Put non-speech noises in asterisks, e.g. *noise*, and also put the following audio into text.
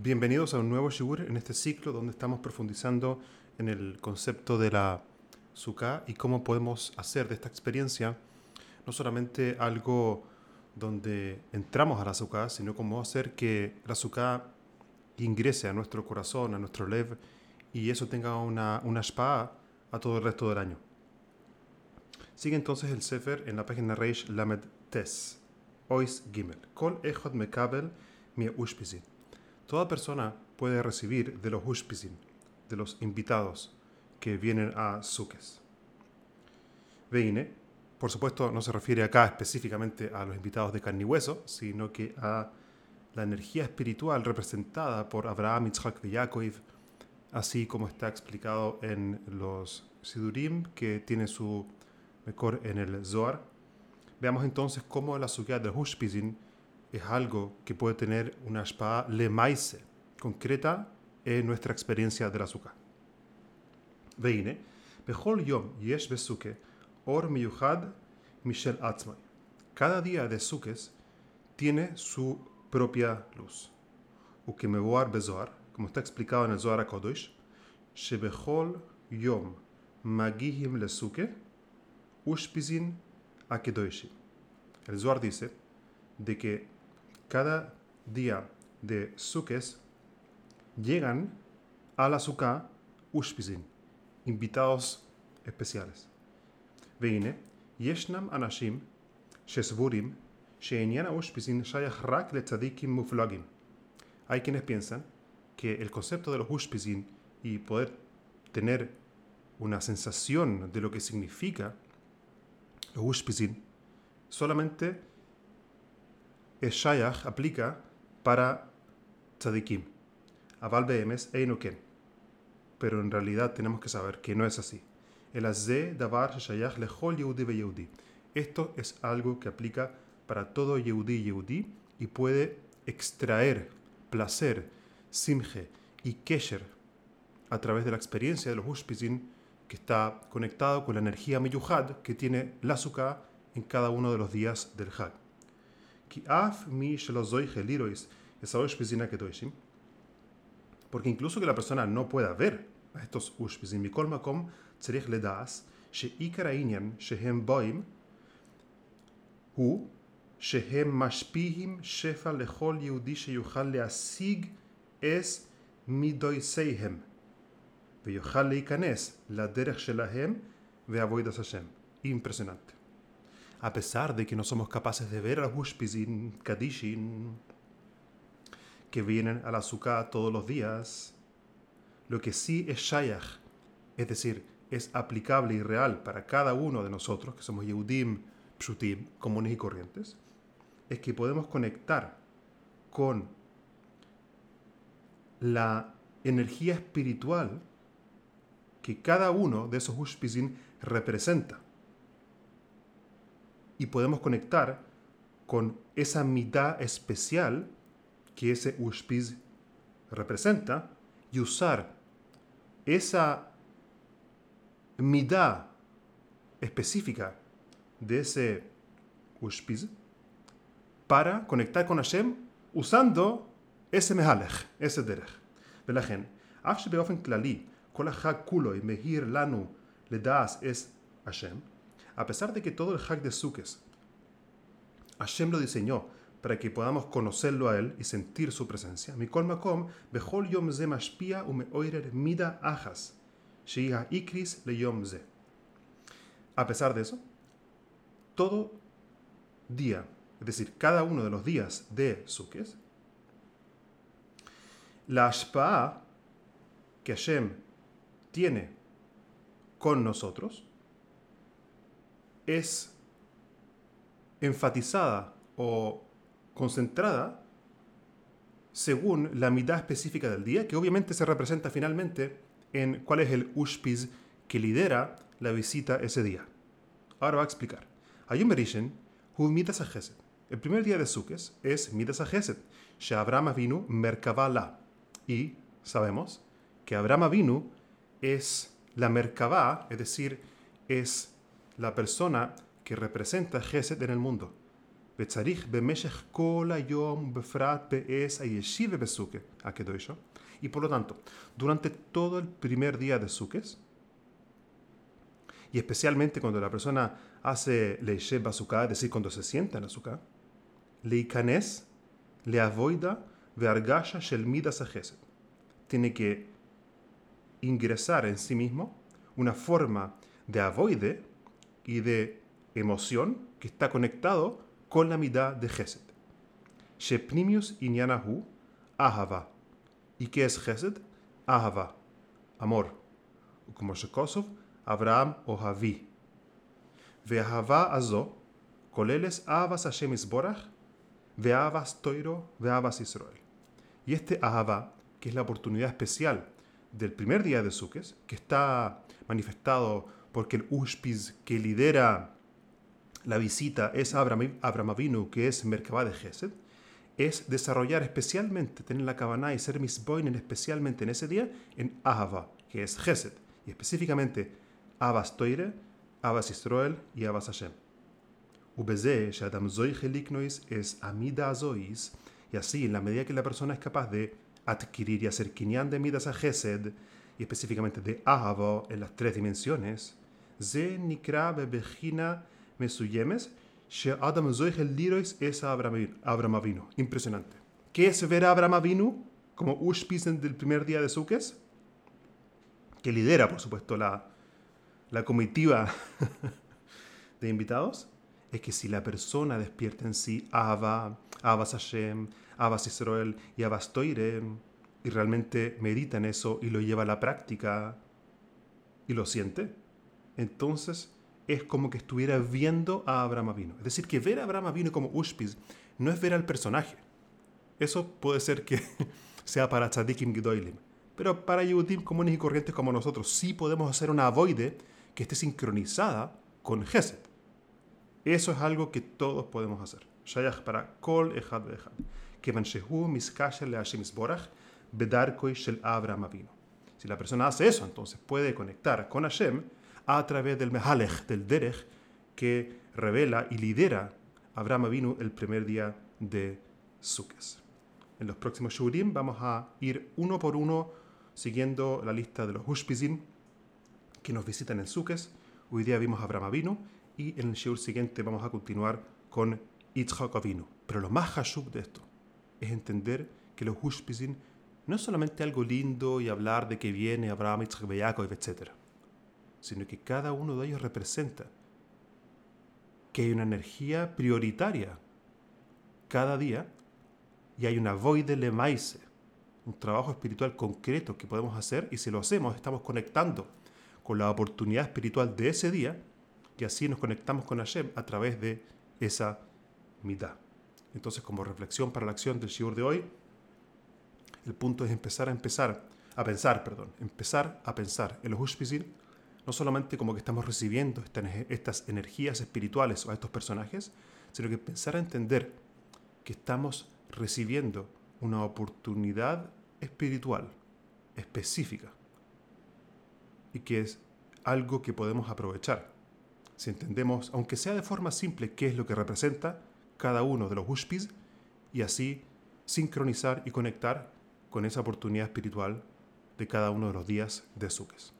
Bienvenidos a un nuevo Shigur en este ciclo donde estamos profundizando en el concepto de la Sukkah y cómo podemos hacer de esta experiencia no solamente algo donde entramos a la Sukkah, sino cómo hacer que la Sukkah ingrese a nuestro corazón, a nuestro lev y eso tenga una, una shpa a todo el resto del año. Sigue entonces el Sefer en la página Reish Lamed Tes, Ois Gimel, Kol Echot Mekabel Mi Ushpizit. Toda persona puede recibir de los hushpizin, de los invitados que vienen a Sukes. Veine, por supuesto, no se refiere acá específicamente a los invitados de carne y hueso, sino que a la energía espiritual representada por Abraham, Yitzhak y Yaakov, así como está explicado en los Sidurim, que tiene su mejor en el Zohar. Veamos entonces cómo la suya del Hushpizin es algo que puede tener una espada lemaise, concreta en nuestra experiencia del azúcar. Veine, Bechol Yom Yesh Besuke, Or Miyuhad Michel Atzmai. Cada día de Sukes tiene su propia luz. Ukemevoar Bezoar, como está explicado en el Zohar HaKodosh, Shebechol Yom Magihim Lesuke, Ushpizin Akedoshim. El Zohar dice de que cada día de Sukkot llegan a la Sukkah Ushpizin, invitados especiales. Yeshnam Anashim, Shesvurim, She'enyan Ushpizin Shayach Rak le Tzadikim Muflagim. Hay quienes piensan que el concepto de los Ushpizin y poder tener una sensación de lo que significa los Ushpizin solamente es Shayach aplica para tzadikim. Aval behemes einoken. Pero en realidad tenemos que saber que no es así. El azé davar shayach lechol yehudi yehudi. Esto es algo que aplica para todo yehudi yehudi y puede extraer placer, simje y kesher a través de la experiencia de los hushpizin que está conectado con la energía miyuhad que tiene la azúcar en cada uno de los días del Hag. Porque incluso que la persona no pueda ver a estos ushpizim, מכל מקום צריך לדעס שעיקר העניין שהם באים הוא שהם משפיעים שפע לכל יהודי שיוכל להשיג את מידויסיהם ויוכל להיכנס לדרך שלהם ועבודת השם. Impresionante a pesar de que no somos capaces de ver a los Kadishin que vienen a la azúcar todos los días, lo que sí es Shayach, es decir, es aplicable y real para cada uno de nosotros, que somos Yehudim, Pshutim, comunes y corrientes, es que podemos conectar con la energía espiritual que cada uno de esos Ushpizin representa y podemos conectar con esa mitad especial que ese Ushpiz representa y usar esa mitad específica de ese Ushpiz para conectar con Hashem usando ese mehalech, ese derech. ולכן, אף שבאופן כללי כל החג כולו מהיר לנו לדעת es Hashem, a pesar de que todo el hack de Sukes, Hashem lo diseñó para que podamos conocerlo a él y sentir su presencia. Mikol makom, bechol yom ze mashpia ume oirer mida ajas, sheiha ikris le yom. A pesar de eso, todo día, es decir, cada uno de los días de Sukes, la ashpa'a que Hashem tiene con nosotros es enfatizada o concentrada según la mitad específica del día, que obviamente se representa finalmente en cuál es el ushpiz que lidera la visita ese día. Ahora va a explicar. Ayum Berishen, Midas El primer día de Sukkot es Midas She Abraham vino Y sabemos que Abraham vino es la Merkabah, es decir, es la persona que representa Gesed en el mundo. Ah, y por lo tanto, durante todo el primer día de Sukes, y especialmente cuando la persona hace leishe basuká, es decir, cuando se sienta en azúcar, leikanes, le leavoida, vergasha shelmida sajeset. Tiene que ingresar en sí mismo una forma de avoide y de emoción que está conectado con la mitad de Gesed. Shepnimius inyanahu ahava. ¿Y qué es Gesed? Ahava, amor. Como Shekosov, Abraham o Javi. Ve'ahava azo, koleles avas Hashem Isborach, ve'avas toiro, ve'avas Israel. Y este ahava, que es la oportunidad especial del primer día de Sukkot, que está manifestado porque el Ushpiz que lidera la visita es Abraham, Abraham que es Merkabah de Gesed, es desarrollar especialmente, tener la cabana y ser misboinen especialmente en ese día en Ahava, que es Gesed, y específicamente Abbas Toire, Abbas Israel y Abbas Hashem. Ubeze, Shadam Zoy Heliknois es Amida Zois, y así, en la medida que la persona es capaz de adquirir y hacer kinyan de Midas a Gesed, y específicamente de Ahava en las tres dimensiones, Ze Nikra Bebejina Mesuyemes, She Adam Zoichel Lirois es Abraham Avinu. Impresionante. ¿Qué es ver a Abraham Avinu como Ushpisen del primer día de Sukkot? Que lidera, por supuesto, la, la comitiva *laughs* de invitados. Es que si la persona despierta en sí Abba, Abbas Hashem, Abbas Israel y Abbas Toire, y realmente medita en eso y lo lleva a la práctica y lo siente, entonces es como que estuviera viendo a Abraham Avino. Es decir, que ver a Abraham Avino como Ushpiz no es ver al personaje. Eso puede ser que *laughs* sea para Tzadikim Gidoilim. Pero para Yehudim comunes y corrientes como nosotros sí podemos hacer una avoide que esté sincronizada con Gesed. Eso es algo que todos podemos hacer. Shayach para Kol Echad Echad. Que Manshehu Miskasher Le Hashem Bedarkoi Shel Abraham Avino. Si la persona hace eso, entonces puede conectar con Hashem a través del Mehalech, del Derech, que revela y lidera Abraham vino el primer día de Sukkot. En los próximos Shurim vamos a ir uno por uno siguiendo la lista de los Hushpizim que nos visitan en Sukkot. Hoy día vimos a Abraham vino y en el Shur siguiente vamos a continuar con Yitzhak Avinu. Pero lo más hashub de esto es entender que los Hushpizim no es solamente algo lindo y hablar de que viene Abraham, Yitzhak, Yaakov, etc sino que cada uno de ellos representa que hay una energía prioritaria cada día y hay una voide lemaise, un trabajo espiritual concreto que podemos hacer y si lo hacemos estamos conectando con la oportunidad espiritual de ese día y así nos conectamos con Hashem a través de esa mitad. Entonces, como reflexión para la acción del Shiur de hoy, el punto es empezar a empezar, a pensar, perdón, empezar a pensar en los Ushpizin no solamente como que estamos recibiendo estas energías espirituales o a estos personajes, sino que pensar a entender que estamos recibiendo una oportunidad espiritual específica y que es algo que podemos aprovechar. Si entendemos, aunque sea de forma simple, qué es lo que representa cada uno de los Ushpis y así sincronizar y conectar con esa oportunidad espiritual de cada uno de los días de Sukkot.